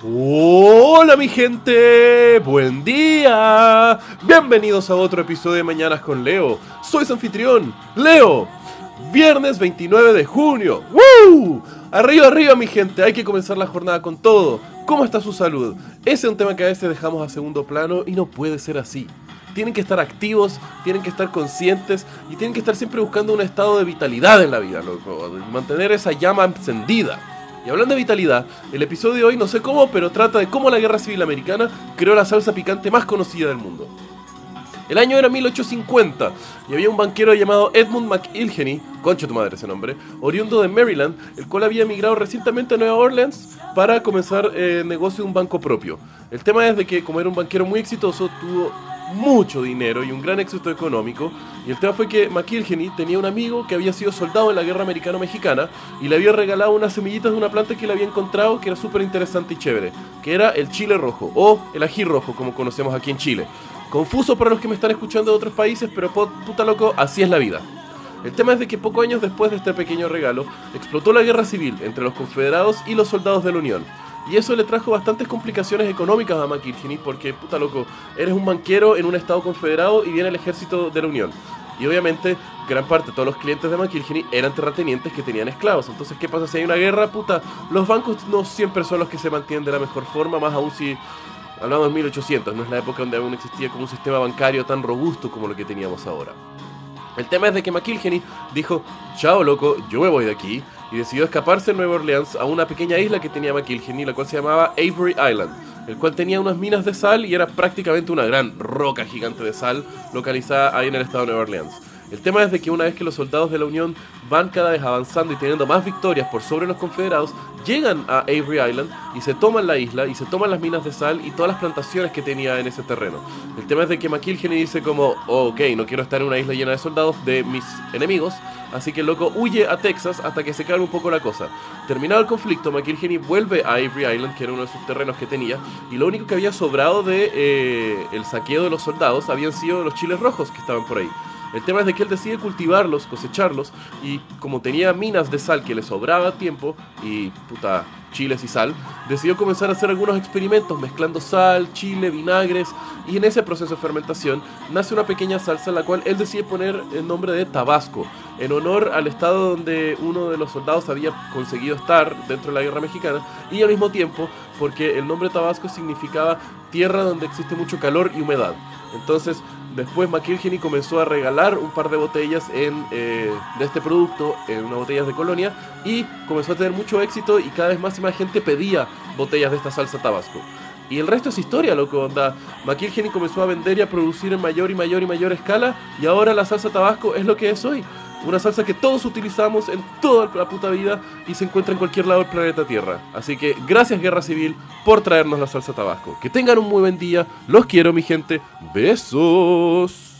Hola mi gente, buen día. Bienvenidos a otro episodio de Mañanas con Leo. Soy su anfitrión, Leo. Viernes 29 de junio. ¡Woo! Arriba, arriba mi gente, hay que comenzar la jornada con todo. ¿Cómo está su salud? Ese es un tema que a veces dejamos a segundo plano y no puede ser así. Tienen que estar activos, tienen que estar conscientes y tienen que estar siempre buscando un estado de vitalidad en la vida, loco. Mantener esa llama encendida. Y hablando de vitalidad, el episodio de hoy no sé cómo, pero trata de cómo la Guerra Civil Americana creó la salsa picante más conocida del mundo. El año era 1850 y había un banquero llamado Edmund McIlhenny, concha tu madre ese nombre, oriundo de Maryland, el cual había emigrado recientemente a Nueva Orleans para comenzar el negocio de un banco propio. El tema es de que como era un banquero muy exitoso, tuvo mucho dinero y un gran éxito económico. Y el tema fue que McIlhenny tenía un amigo que había sido soldado en la guerra americano-mexicana y le había regalado unas semillitas de una planta que le había encontrado que era súper interesante y chévere, que era el chile rojo o el ají rojo, como conocemos aquí en Chile. Confuso para los que me están escuchando de otros países, pero puta loco, así es la vida. El tema es de que pocos años después de este pequeño regalo, explotó la guerra civil entre los confederados y los soldados de la Unión. Y eso le trajo bastantes complicaciones económicas a McKinney porque, puta loco, eres un banquero en un estado confederado y viene el ejército de la Unión. Y obviamente, gran parte de todos los clientes de McKinney eran terratenientes que tenían esclavos. Entonces, ¿qué pasa si hay una guerra? Puta, los bancos no siempre son los que se mantienen de la mejor forma, más aún si hablamos de 1800, no es la época donde aún existía como un sistema bancario tan robusto como lo que teníamos ahora. El tema es de que McKilhenny dijo, chao loco, yo me voy de aquí, y decidió escaparse en Nueva Orleans a una pequeña isla que tenía McKilhenny, la cual se llamaba Avery Island, el cual tenía unas minas de sal y era prácticamente una gran roca gigante de sal localizada ahí en el estado de Nueva Orleans. El tema es de que una vez que los soldados de la Unión van cada vez avanzando y teniendo más victorias por sobre los confederados, llegan a Avery Island y se toman la isla y se toman las minas de sal y todas las plantaciones que tenía en ese terreno. El tema es de que McKilhenny dice como, oh, ok, no quiero estar en una isla llena de soldados de mis enemigos, así que el loco huye a Texas hasta que se calme un poco la cosa. Terminado el conflicto, McKilhenny vuelve a Avery Island, que era uno de sus terrenos que tenía, y lo único que había sobrado de eh, el saqueo de los soldados habían sido los chiles rojos que estaban por ahí. El tema es de que él decide cultivarlos, cosecharlos, y como tenía minas de sal que le sobraba tiempo, y puta, chiles y sal, decidió comenzar a hacer algunos experimentos mezclando sal, chile, vinagres, y en ese proceso de fermentación nace una pequeña salsa la cual él decide poner el nombre de Tabasco, en honor al estado donde uno de los soldados había conseguido estar dentro de la guerra mexicana, y al mismo tiempo porque el nombre Tabasco significaba tierra donde existe mucho calor y humedad. Entonces, después McKilhenny comenzó a regalar un par de botellas eh, de este producto, en unas botellas de colonia, y comenzó a tener mucho éxito y cada vez más y más gente pedía botellas de esta salsa tabasco. Y el resto es historia, loco, onda. McKilhenny comenzó a vender y a producir en mayor y mayor y mayor escala, y ahora la salsa tabasco es lo que es hoy. Una salsa que todos utilizamos en toda la puta vida y se encuentra en cualquier lado del planeta Tierra. Así que gracias Guerra Civil por traernos la salsa tabasco. Que tengan un muy buen día. Los quiero mi gente. Besos.